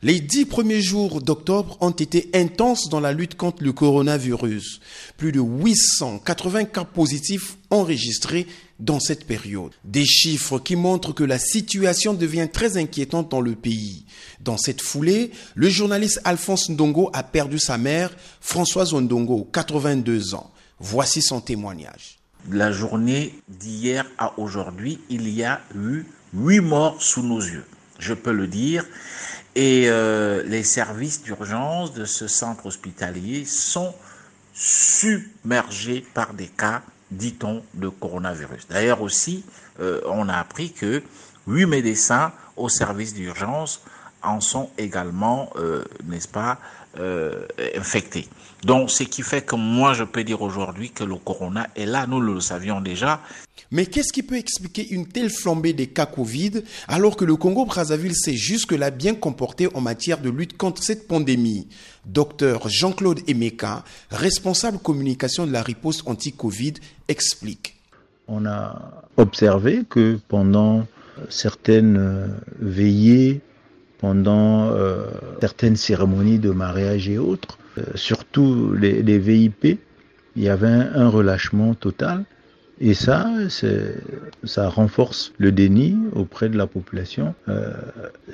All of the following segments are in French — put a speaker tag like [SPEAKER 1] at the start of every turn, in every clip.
[SPEAKER 1] Les dix premiers jours d'octobre ont été intenses dans la lutte contre le coronavirus. Plus de 880 cas positifs enregistrés dans cette période. Des chiffres qui montrent que la situation devient très inquiétante dans le pays. Dans cette foulée, le journaliste Alphonse Ndongo a perdu sa mère, Françoise Ndongo, 82 ans. Voici son témoignage.
[SPEAKER 2] La journée d'hier à aujourd'hui, il y a eu huit morts sous nos yeux. Je peux le dire. Et euh, les services d'urgence de ce centre hospitalier sont submergés par des cas, dit-on, de coronavirus. D'ailleurs aussi, euh, on a appris que huit médecins au service d'urgence en sont également, euh, n'est-ce pas, euh, infectés. Donc, ce qui fait que moi, je peux dire aujourd'hui que le corona est là, nous le savions déjà.
[SPEAKER 1] Mais qu'est-ce qui peut expliquer une telle flambée des cas Covid alors que le Congo-Brazzaville s'est jusque-là bien comporté en matière de lutte contre cette pandémie? Docteur Jean-Claude Emeka, responsable communication de la riposte anti-Covid, explique.
[SPEAKER 3] On a observé que pendant certaines veillées pendant euh, certaines cérémonies de mariage et autres, euh, surtout les, VIP, il y avait un, relâchement total. Et ça, ça renforce le déni auprès de la population, euh,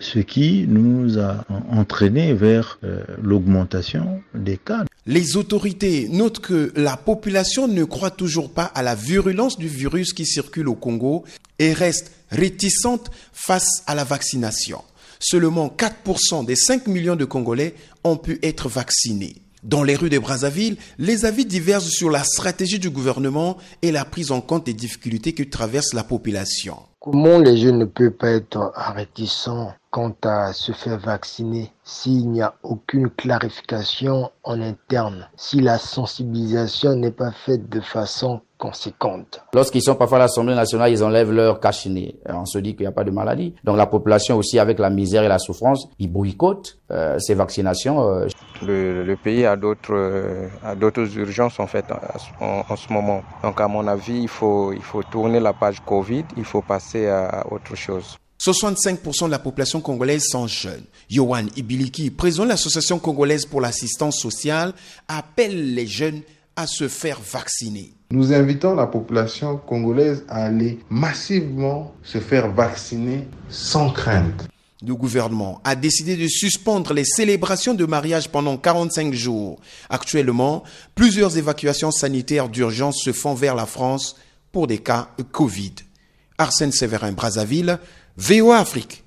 [SPEAKER 3] ce qui nous a entraîné vers l'augmentation des cas.
[SPEAKER 1] Les autorités notent que la population ne croit toujours pas à la virulence du virus qui circule au Congo et reste réticente face à la vaccination seulement 4% des 5 millions de Congolais ont pu être vaccinés. Dans les rues de Brazzaville, les avis divergent sur la stratégie du gouvernement et la prise en compte des difficultés que traverse la population.
[SPEAKER 4] Comment les jeunes ne peuvent pas être réticents quant à se faire vacciner s'il n'y a aucune clarification en interne, si la sensibilisation n'est pas faite de façon conséquente.
[SPEAKER 5] Lorsqu'ils sont parfois à l'Assemblée nationale, ils enlèvent leur cachiné. On se dit qu'il n'y a pas de maladie. Donc la population aussi, avec la misère et la souffrance, ils boycottent euh, ces vaccinations. Euh.
[SPEAKER 6] Le, le, pays a d'autres euh, a d'autres urgences en fait en, en, ce moment. Donc à mon avis, il faut il faut tourner la page Covid, il faut passer à autre chose.
[SPEAKER 1] 65% de la population congolaise sont jeunes. Yohan Ibiliki, président de l'Association congolaise pour l'assistance sociale, appelle les jeunes à se faire vacciner.
[SPEAKER 7] Nous invitons la population congolaise à aller massivement se faire vacciner sans crainte.
[SPEAKER 1] Le gouvernement a décidé de suspendre les célébrations de mariage pendant 45 jours. Actuellement, plusieurs évacuations sanitaires d'urgence se font vers la France pour des cas Covid. Arsène Séverin, Brazzaville, VOA Afrique.